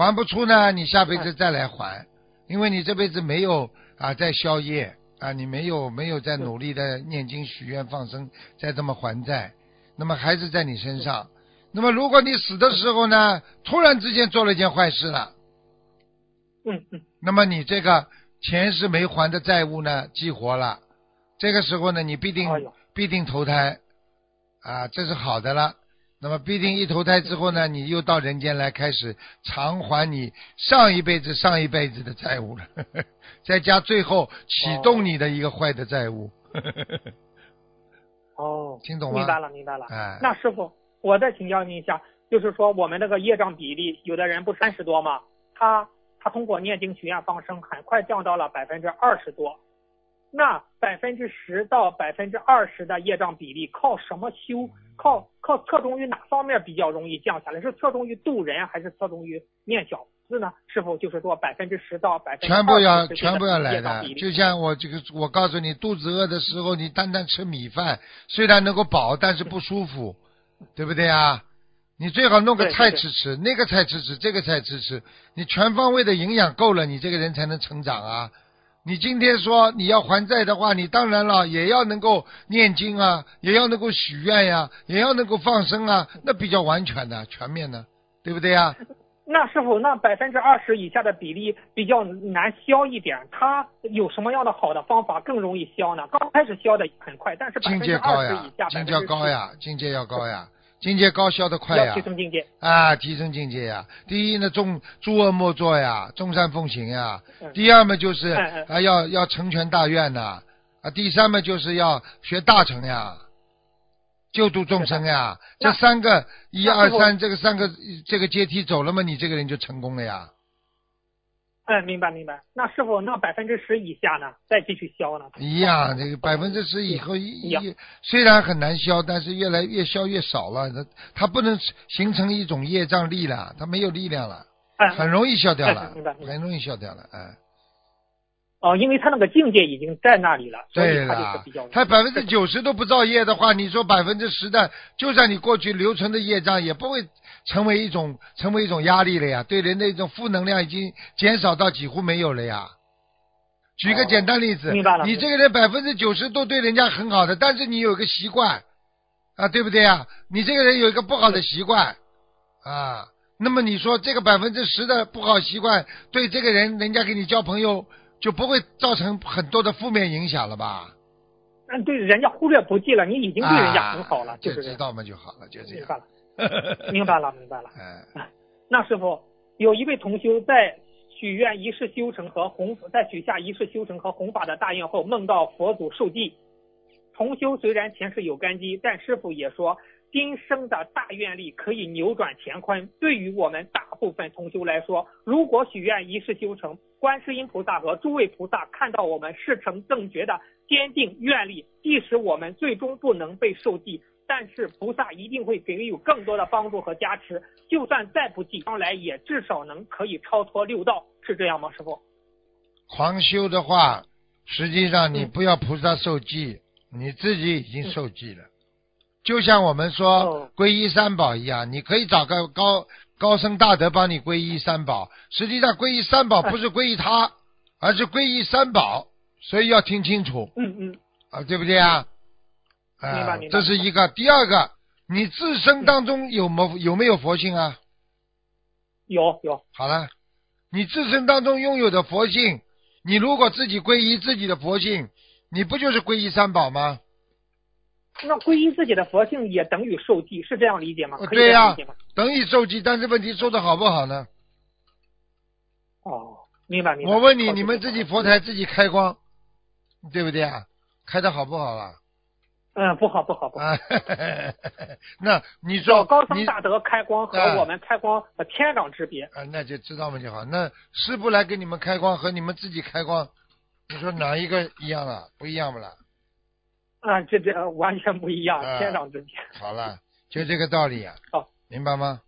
还不出呢，你下辈子再来还，因为你这辈子没有啊在消业啊，你没有没有在努力的念经许愿放生，再这么还债，那么还是在你身上。那么如果你死的时候呢，突然之间做了一件坏事了，嗯嗯，那么你这个前世没还的债务呢激活了，这个时候呢，你必定必定投胎。啊，这是好的了。那么必定一投胎之后呢，你又到人间来开始偿还你上一辈子、上一辈子的债务了，[LAUGHS] 再加最后启动你的一个坏的债务。[LAUGHS] 哦，听懂了？明白了，明白了。哎，那师傅，我再请教您一下，就是说我们那个业障比例，有的人不三十多吗？他他通过念经许愿放生，很快降到了百分之二十多。那百分之十到百分之二十的业障比例靠什么修？靠靠侧重于哪方面比较容易降下来？是侧重于渡人，还是侧重于念小字呢？是否就是说百分之十到百分之全部要全部要来的？就像我这个，我告诉你，肚子饿的时候，你单单吃米饭，虽然能够饱，但是不舒服，对不对啊？你最好弄个菜吃吃，那个菜吃吃，这个菜吃吃，你全方位的营养够了，你这个人才能成长啊。你今天说你要还债的话，你当然了也要能够念经啊，也要能够许愿呀，也要能够放生啊，那比较完全的、全面的，对不对呀？那师傅，那百分之二十以下的比例比较难消一点，它有什么样的好的方法更容易消呢？刚开始消的很快，但是百境界高呀境界高呀，境界要高呀，境界高消得快要呀提升境界。啊，提升境界呀。第一呢，众诸恶莫作呀，众善奉行呀。嗯第二嘛，就是啊，要要成全大愿呐。啊，第三嘛，就是要学大成呀，救度众生呀。这三个一二三，这个三个这个阶梯走了嘛，你这个人就成功了呀。嗯，明白明白。那是否，那百分之十以下呢？再继续消呢？一样，这个百分之十以后一一样虽然很难消，但是越来越消越少了。它它不能形成一种业障力了，它没有力量了，嗯，很容易消掉哎了明，白很容易消掉了，哎。哦，因为他那个境界已经在那里了，所以他就是比较，他百分之九十都不造业的话，你说百分之十的，就算你过去留存的业障，也不会成为一种成为一种压力了呀。对人的一种负能量已经减少到几乎没有了呀。举个哦简单例子，明白了你这个人百分之九十都对人家很好的，但是你有个习惯啊，对不对呀？你这个人有一个不好的习惯啊，那么你说这个百分之十的不好习惯，对这个人，人家跟你交朋友就不会造成很多的负面影响了吧？嗯，对，人家忽略不计了，你已经对人家很好了，啊就是。知道嘛就好了，就这样。明白了，明白了，明白了。哎，[LAUGHS] 那师傅，有一位同修在许愿一世修成和弘在许下一世修成和弘法的大愿后，梦到佛祖受记。同修虽然前世有根基，但师傅也说，今生的大愿力可以扭转乾坤。对于我们大部分同修来说，如果许愿一世修成，观世音菩萨和诸位菩萨看到我们事成正觉的坚定愿力，即使我们最终不能被受记，但是菩萨一定会给予更多的帮助和加持，就算再不济，将来也至少能可以超脱六道，是这样吗，师傅？狂修的话，实际上你不要菩萨受记，你自己已经受记了。就像我们说哦皈依三宝一样，你可以找个高高僧大德帮你皈依三宝。实际上皈依三宝不是皈依他，而是皈依三宝，所以要听清楚嗯嗯，啊，对不对啊？啊这是一个。第二个，你自身当中有没有没有佛性啊？有有，好了，你自身当中拥有的佛性，你如果自己皈依自己的佛性，你不就是皈依三宝吗？那皈依自己的佛性也等于受记，是这样理解吗？对呀这样理解吗？等于受记，但是问题做的好不好呢？哦，明白明白。我问你，你们自己佛台自己开光，对不对啊？开的好不好啊？嗯，不好不好不好。啊，[LAUGHS] 那你找说你高僧大德开光和啊我们开光呃天壤之别。啊，那就知道嘛就好。那师傅来给你们开光和你们自己开光，你说哪一个一样了？不一样不啦？啊，这这呃完全不一样，啊天壤之别。好了，就这个道理呀、好明白吗？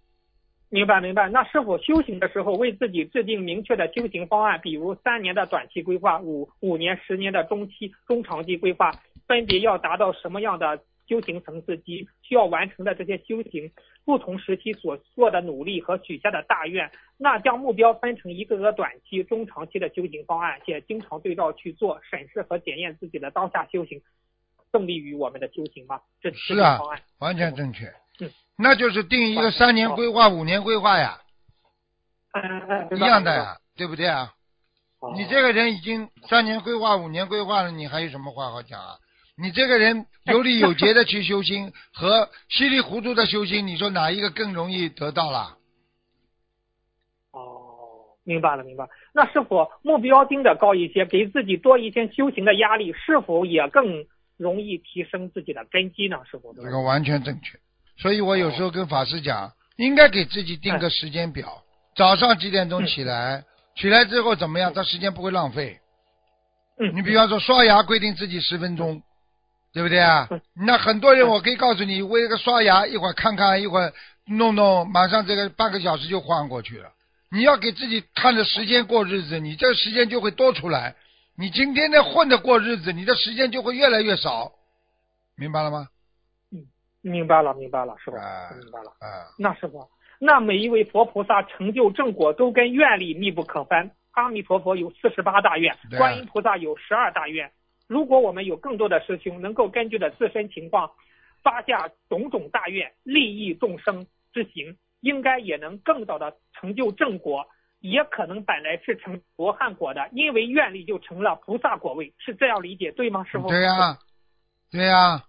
明白明白。那是否修行的时候，为自己制定明确的修行方案，比如三年的短期规划，五五年、十年的中期、中长期规划，分别要达到什么样的修行层次及需要完成的这些修行，不同时期所做的努力和许下的大愿，那将目标分成一个个短期、中长期的修行方案，且经常对照去做审视和检验自己的当下修行，更利于我们的修行吗？这是啊方案。完全正确嗯。那就是定一个三年规划、五年规划呀，嗯嗯，一样的呀，对不对啊？你这个人已经三年规划、五年规划了，你还有什么话好讲啊？你这个人有理有节的去修心和稀里糊涂的修心，你说哪一个更容易得到了？哦，明白了，明白了。那是否目标定的高一些，给自己多一些修行的压力，是否也更容易提升自己的根基呢？是否？这个完全正确。所以我有时候跟法师讲，应该给自己定个时间表，早上几点钟起来，起来之后怎么样，这时间不会浪费。嗯，你比方说刷牙，规定自己十分钟，对不对啊？那很多人，我可以告诉你，为了个刷牙，一会儿看看，一会儿弄弄，马上这个半个小时就晃过去了。你要给自己看着时间过日子，你这个时间就会多出来。你今天的混着过日子，你的时间就会越来越少，明白了吗？嗯明白了，明白了，师傅，哎明白了。啊，那师傅，那每一位佛菩萨成就正果都跟愿力密不可分。阿弥陀佛有四十八大愿，啊观音菩萨有十二大愿。如果我们有更多的师兄能够根据的自身情况发下种种大愿，利益众生之行，应该也能更早的成就正果，也可能本来是成罗汉果的，因为愿力就成了菩萨果位，是这样理解对吗，师傅？对呀、对呀、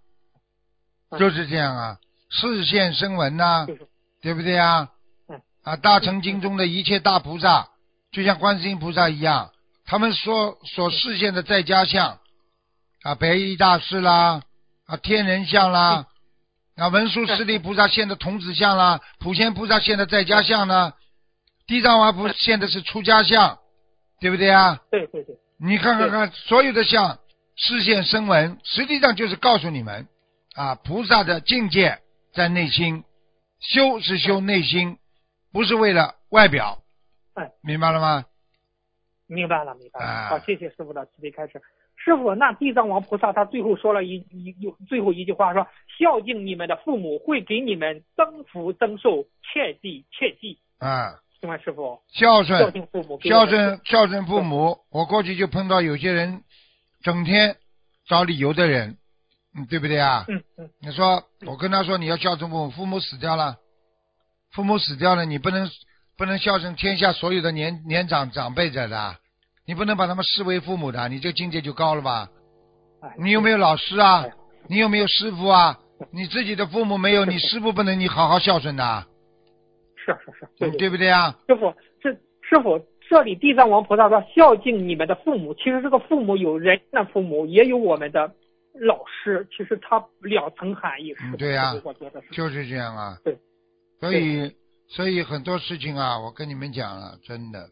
嗯。就是这样啊，视线声闻呐、就是。对不对呀？嗯。啊，大乘经中的一切大菩萨，就像观世音菩萨一样，他们所所视现的在家相，啊，白衣大士啦，啊，天人相啦，啊，文殊师利菩萨现的童子相啦，普贤菩萨现的在家相呢，地藏王菩萨现在是出家相，对不对啊？对对对，你看看看，所有的相视线声闻，实际上就是告诉你们啊，菩萨的境界在内心，修是修内心，不是为了外表。哎，明白了吗？明白了明白了。啊好，谢谢师傅的慈悲开示。师傅，那地藏王菩萨他最后说了一一有最后一句话说，孝敬你们的父母会给你们增福增寿，切记切记。啊，请问师傅，孝孝顺，敬父母，孝顺，孝顺父母。我过去就碰到有些人，整天找理由的人，嗯，对不对啊？嗯嗯，你说，我跟他说你要孝顺父母，父母死掉了，父母死掉了，你不能不能孝顺天下所有的年年长长辈者的，你不能把他们视为父母的，你这境界就高了吧？哎你有没有老师啊哎？你有没有师傅啊？你自己的父母没有，你师傅不能你好好孝顺的，是是是，对对对不对啊？师傅，这师傅这里地藏王菩萨说孝敬你们的父母，其实这个父母有人的父母，也有我们的老师，其实它两层含义。是嗯对呀。就是这样啊。对。所以，所以很多事情啊，我跟你们讲了，真的，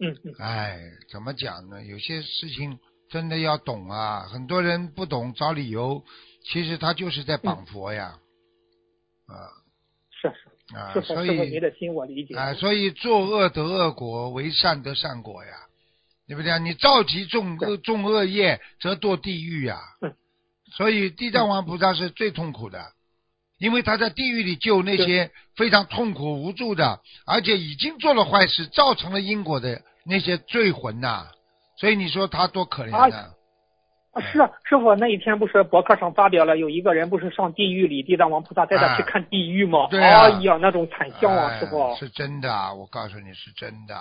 嗯嗯，哎，怎么讲呢？有些事情真的要懂啊，很多人不懂找理由，其实他就是在绑佛呀，啊是是啊，所以的心我理解。啊，所以作恶得恶果，为善得善果呀，对不对啊？你召集众恶众恶业，则堕地狱呀嗯。所以地藏王菩萨是最痛苦的，因为他在地狱里救那些非常痛苦无助的，而且已经做了坏事，造成了因果的那些罪魂呐、所以你说他多可怜啊啊！啊是啊师傅，那一天不是博客上发表了，有一个人不是上地狱里，地藏王菩萨带他去看地狱吗？对啊哎呀，那种惨象啊，哎师傅。是真的啊，我告诉你是真的，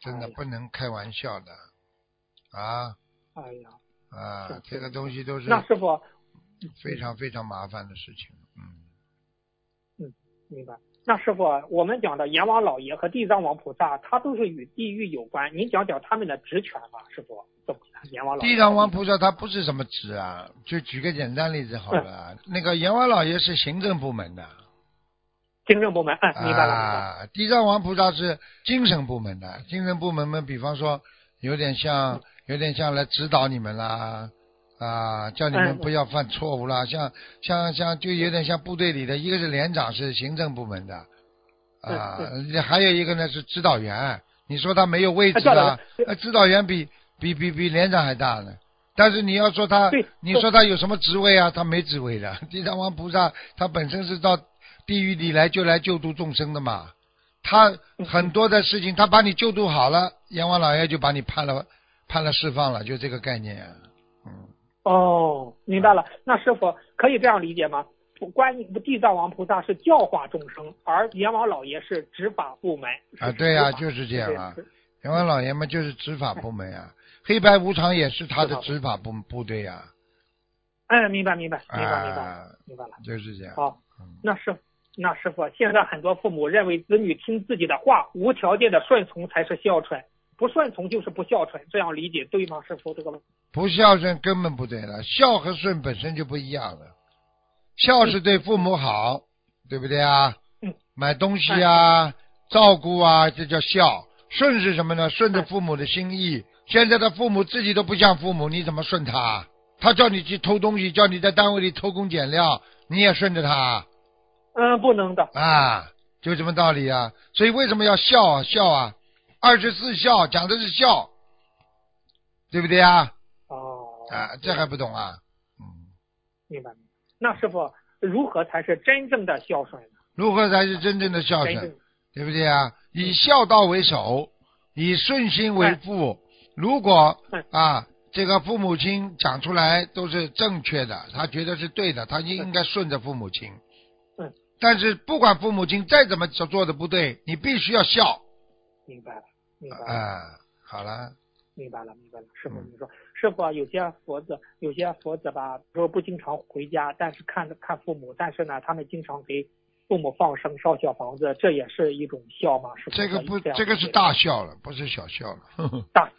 真的不能开玩笑的啊哎呀，啊！这个东西都是那师傅非常非常麻烦的事情，嗯嗯，明白。那师傅，我们讲的阎王老爷和地藏王菩萨，他都是与地狱有关。您讲讲他们的职权吧，师傅。怎么阎王老爷？地藏王菩萨他不是什么职啊，就举个简单例子好了啊，那个阎王老爷是行政部门的，行政部门，嗯，明白了。啊，地藏王菩萨是精神部门的，精神部门嘛，比方说有点像，有点像来指导你们啦，啊，叫你们嗯不要犯错误啦，像像像就有点像部队里的，一个是连长是行政部门的，啊，还有一个呢是指导员，你说他没有位置啊教导啊员，呃指导员比比比比连长还大呢。但是你要说他，你说他有什么职位啊？他没职位的。[LAUGHS] 地藏王菩萨他本身是到地狱里来就来救度众生的嘛，他很多的事情，他把你救度好了，阎王老爷就把你判了判了释放了，就这个概念。嗯，哦，明白了。那师傅可以这样理解吗？观音地藏王菩萨是教化众生，而阎王老爷是执法部门。啊，对呀、就是这样啊。阎王老爷嘛就是执法部门啊、黑白无常也是他的执法部部队呀、嗯，明白明白明白明白啊，明白了。就是这样。好嗯，那是那师傅，现在很多父母认为子女听自己的话，无条件的顺从才是孝顺，不顺从就是不孝顺，这样理解对吗？师傅，这个问题不孝顺根本不对了，孝和顺本身就不一样了。孝是对父母好，对不对啊？嗯。买东西啊，照顾啊，这叫孝。顺是什么呢？顺着父母的心意。现在的父母自己都不像父母，你怎么顺他？他叫你去偷东西，叫你在单位里偷工减料，你也顺着他嗯，不能的。啊？就这么道理啊。所以为什么要孝啊？孝啊，二十四孝讲的是孝，对不对啊？哦，啊，这还不懂啊？嗯。明白。那师傅，如何才是真正的孝顺呢？如何才是真正的孝顺，对不对啊？以孝道为首，以顺心为父。如果嗯啊，这个父母亲讲出来都是正确的，他觉得是对的，他就应该顺着父母亲。嗯。但是不管父母亲再怎么做做的不对，你必须要孝。明白了，明白了。啊，好了，明白了，明白了，师傅，嗯你说，师傅啊，有些佛子，有些佛子吧，说不经常回家，但是看着看父母，但是呢，他们经常给父母放生、烧小房子，这也是一种孝吗？师傅，这个不，这个是大孝了，不是小孝了。呵呵大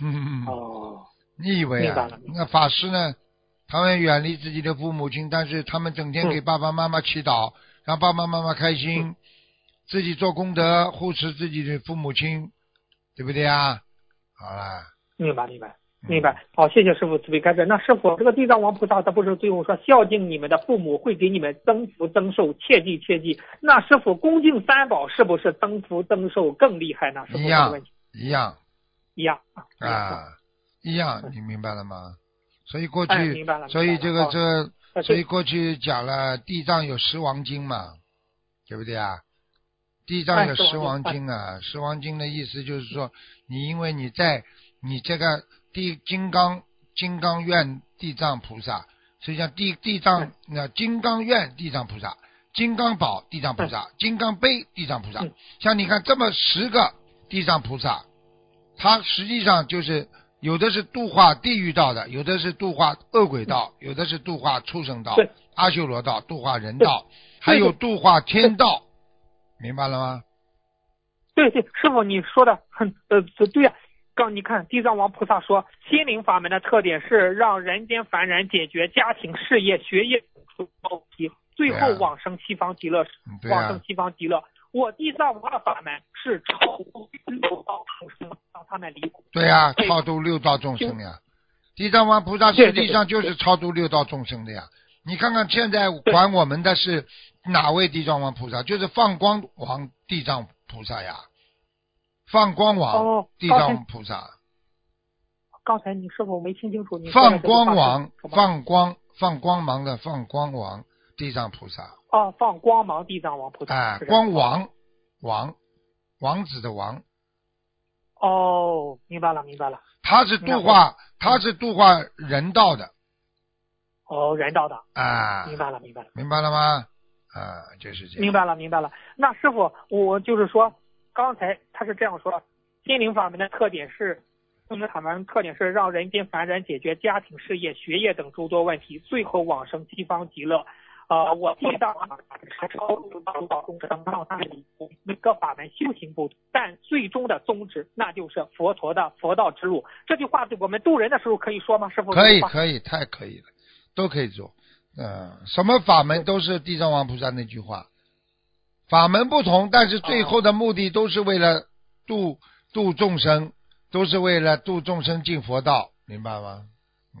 嗯，[LAUGHS] 哦，[LAUGHS] 你以为啊？那法师呢？他们远离自己的父母亲，但是他们整天嗯给爸爸妈妈祈祷，让爸爸妈妈开心，嗯自己做功德，护持自己的父母亲，对不对啊？好了，明白明白嗯明白。好，谢谢师傅慈悲开示。那师傅，这个地藏王菩萨他不是最后说孝敬你们的父母会给你们增福增寿，切记切记。那师傅恭敬三宝是不是增福增寿更厉害呢？师一样一样一样啊一样你明白了吗？所以过哎去明白了，所以这个这，所以过去讲了地藏有十王经嘛，对不对啊？地藏有哎十十王王经经啊，十王经的意思就是说，你因为你在你这个地金刚金刚院地藏菩萨，实际上地地藏那金刚院地藏菩萨，金刚宝地藏菩萨，金刚杯地藏菩萨。嗯，像你看这么十个地藏菩萨，它实际上就是有的是度化地狱道的，有的是度化恶鬼道，有的是度化畜生道、阿修罗道、度化人道，还有度化天道，明白了吗？对对，师傅你说的很呃对呀、刚你看地藏王菩萨说，心灵法门的特点是让人间凡人解决家庭、事业、学业等问题，最后对啊往生西方极乐，往生，西方极乐。我地藏王的法门是超度六道众生，让他们离苦。对呀、对超度六道众生呀。地藏王菩萨实对对际上就是超度六道众生的呀。你看看现在管我们的是哪位地藏王菩萨？就是放光王地藏菩萨呀，放光王哦，地藏菩萨。刚才你是否没听清楚？你放光王放光放光芒的放光王地藏菩萨，哦，放光芒地藏王菩萨。哎，光王王王子的王，哦，明白了，明白了。他是度化他是度化人道的哦，人道的，啊，明白了，明白了。明白了吗？啊，就是这样。明白了，明白了。那师傅，我就是说，刚才他是这样说，心灵法门的特点是，心灵法门特点是让人间凡人解决家庭、事业、学业等诸多问题，最后往生西方极乐。呃，我地藏是超度到到众生，让他们离苦每个法门修行不同，但最终的宗旨那就是佛陀的佛道之路。这句话对我们渡人的时候可以说吗？师傅？可以可以，太可以了，都可以做。嗯，什么法门都是地藏王菩萨那句话，法门不同，但是最后的目的都是为了度度众生，都是为了度众生进佛道，明白吗？嗯，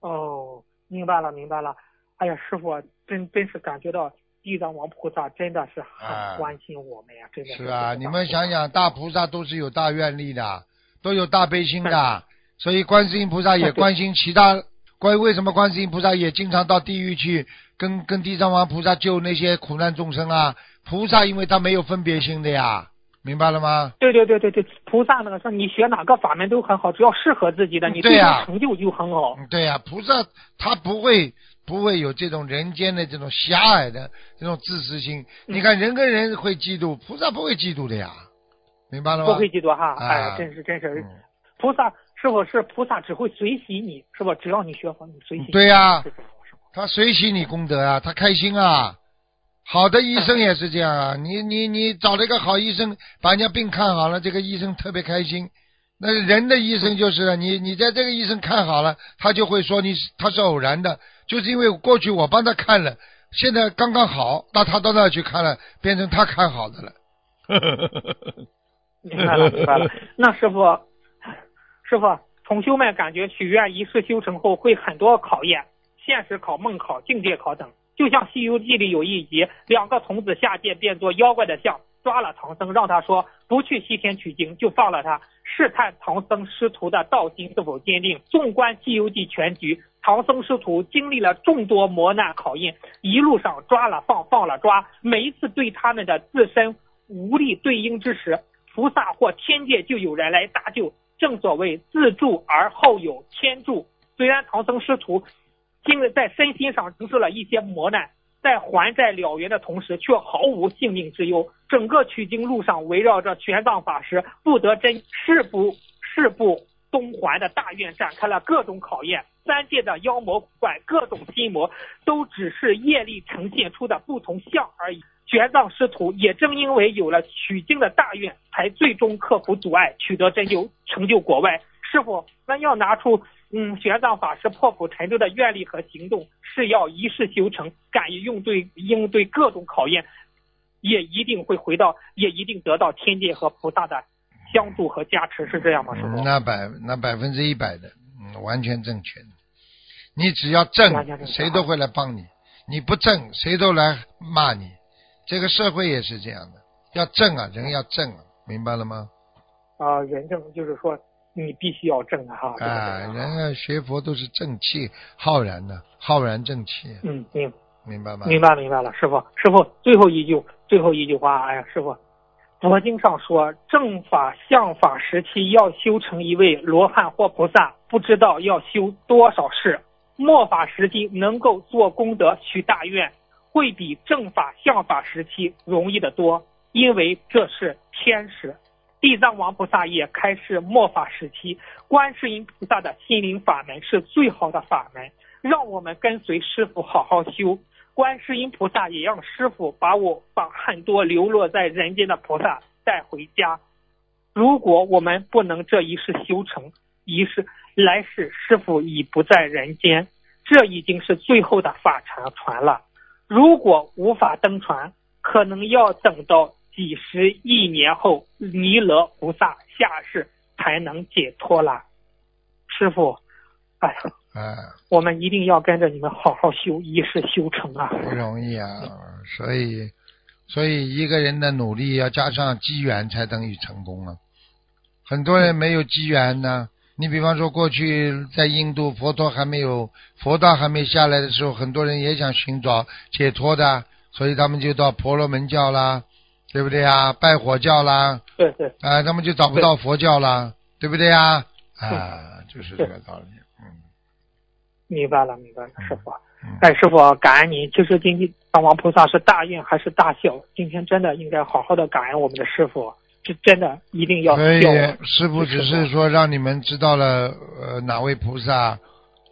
哦，明白了，明白了。哎呀，师傅啊，真真是感觉到地藏王菩萨真的是啊很关心我们呀，真的是是啊，你们想想，大菩萨都是有大愿力的，都有大悲心嗯的，所以观世音菩萨也 [LAUGHS] 关心其他。关为什么观世音菩萨也经常到地狱去跟跟地藏王菩萨救那些苦难众生啊？菩萨因为他没有分别心的呀，明白了吗？对对对对对，菩萨那个说你学哪个法门都很好，只要适合自己的，你最对呀成就就很好。嗯，对呀、菩萨他不会不会有这种人间的这种狭隘的这种自私心。嗯你看人跟人会嫉妒，菩萨不会嫉妒的呀，明白了吗？不会嫉妒哈，啊哎，真是真是，嗯菩萨师傅是菩萨只会随喜你，是吧？只要你学佛，你随喜你。对呀他随喜你功德啊，他开心啊。好的医生也是这样啊，你你你找了一个好医生，把人家病看好了，这个医生特别开心。那人的医生就是你，你在这个医生看好了，他就会说你是他是偶然的，就是因为过去我帮他看了，现在刚刚好，那他到那去看了，变成他看好的了。[LAUGHS] 明白了，明白了。那师傅，师傅，同修们感觉许愿仪式修成后会很多考验，现实考、梦考、境界考等。就像《西游记》里有一集，两个童子下界变作妖怪的像，抓了唐僧，让他说不去西天取经，就放了他，试探唐僧师徒的道心是否坚定。纵观《西游记》全局，唐僧师徒经历了众多磨难考验，一路上抓了放，放了抓，每一次对他们的自身无力对应之时，菩萨或天界就有人来搭救。正所谓自助而后有天助。虽然唐僧师徒因为在身心上承受了一些磨难，在还债了缘的同时，却毫无性命之忧。整个取经路上，围绕着玄奘法师不得真誓不誓不东还的大愿，展开了各种考验。三界的妖魔鬼怪、各种心魔，都只是业力呈现出的不同相而已。玄奘师徒也正因为有了取经的大愿，才最终克服阻碍，取得真就，成就国外。师傅，那要拿出嗯玄奘法师破釜沉舟的愿力和行动，是要一世修成，敢于用对应对各种考验，也一定会回到，也一定得到天界和菩萨的相助和加持，是这样吗？师傅？那百那百分之一百的，嗯，完全正确的。你只要正，谁都会来帮你；你不正，谁都来骂你。这个社会也是这样的，要正啊，人要正啊，明白了吗？啊，人正就是说你必须要正啊！哈，啊，人啊学佛都是正气浩然的，浩然正气。嗯，明明白吗？明白明白了，师傅，师傅最后一句最后一句话，哎呀，师傅，佛经上说正法相法时期要修成一位罗汉或菩萨，不知道要修多少世。末法时期能够做功德许大愿。会比正法相法时期容易得多，因为这是天时。地藏王菩萨也开示末法时期，观世音菩萨的心灵法门是最好的法门，让我们跟随师傅好好修。观世音菩萨也让师傅把我把很多流落在人间的菩萨带回家。如果我们不能这一世修成，一世来世师傅已不在人间，这已经是最后的法传传了。如果无法登船，可能要等到几十亿年后，弥勒菩萨下世才能解脱了。师傅，哎呀，哎，我们一定要跟着你们好好修，一世修成啊！不容易啊，所以，所以一个人的努力要加上机缘，才等于成功啊。很多人没有机缘呢。你比方说，过去在印度，佛陀还没有佛道还没下来的时候，很多人也想寻找解脱的，所以他们就到婆罗门教啦，对不对呀？拜火教啦，对对，啊，他们就找不到佛教啦，对不对呀？啊，就是这个道理，嗯。明白了，明白了，师傅。哎，师傅，感恩您。就是今天大王菩萨是大愿还是大孝？今天真的应该好好的感恩我们的师傅。是真的，一定要。所以，师傅只是说让你们知道了，呃，哪位菩萨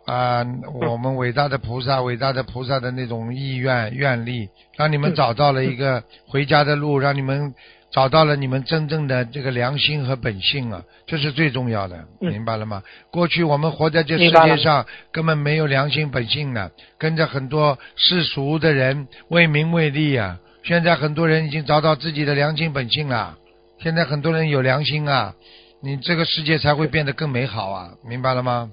啊，我们伟大的菩萨，伟大的菩萨的那种意愿愿力，让你们找到了一个回家的路，让你们找到了你们真正的这个良心和本性啊，这是最重要的，明白了吗？过去我们活在这世界上，根本没有良心本性的，跟着很多世俗的人为名为利啊。现在很多人已经找到自己的良心本性了。现在很多人有良心啊，你这个世界才会变得更美好啊，明白了吗？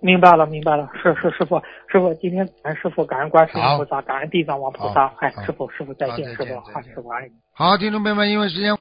明白了，明白了，是是师傅，师傅今天感恩师傅，感恩观世音菩萨，感恩地藏王菩萨，哎，师傅师傅再见，师傅好，师傅爱你。好，听众朋友们，因为时间。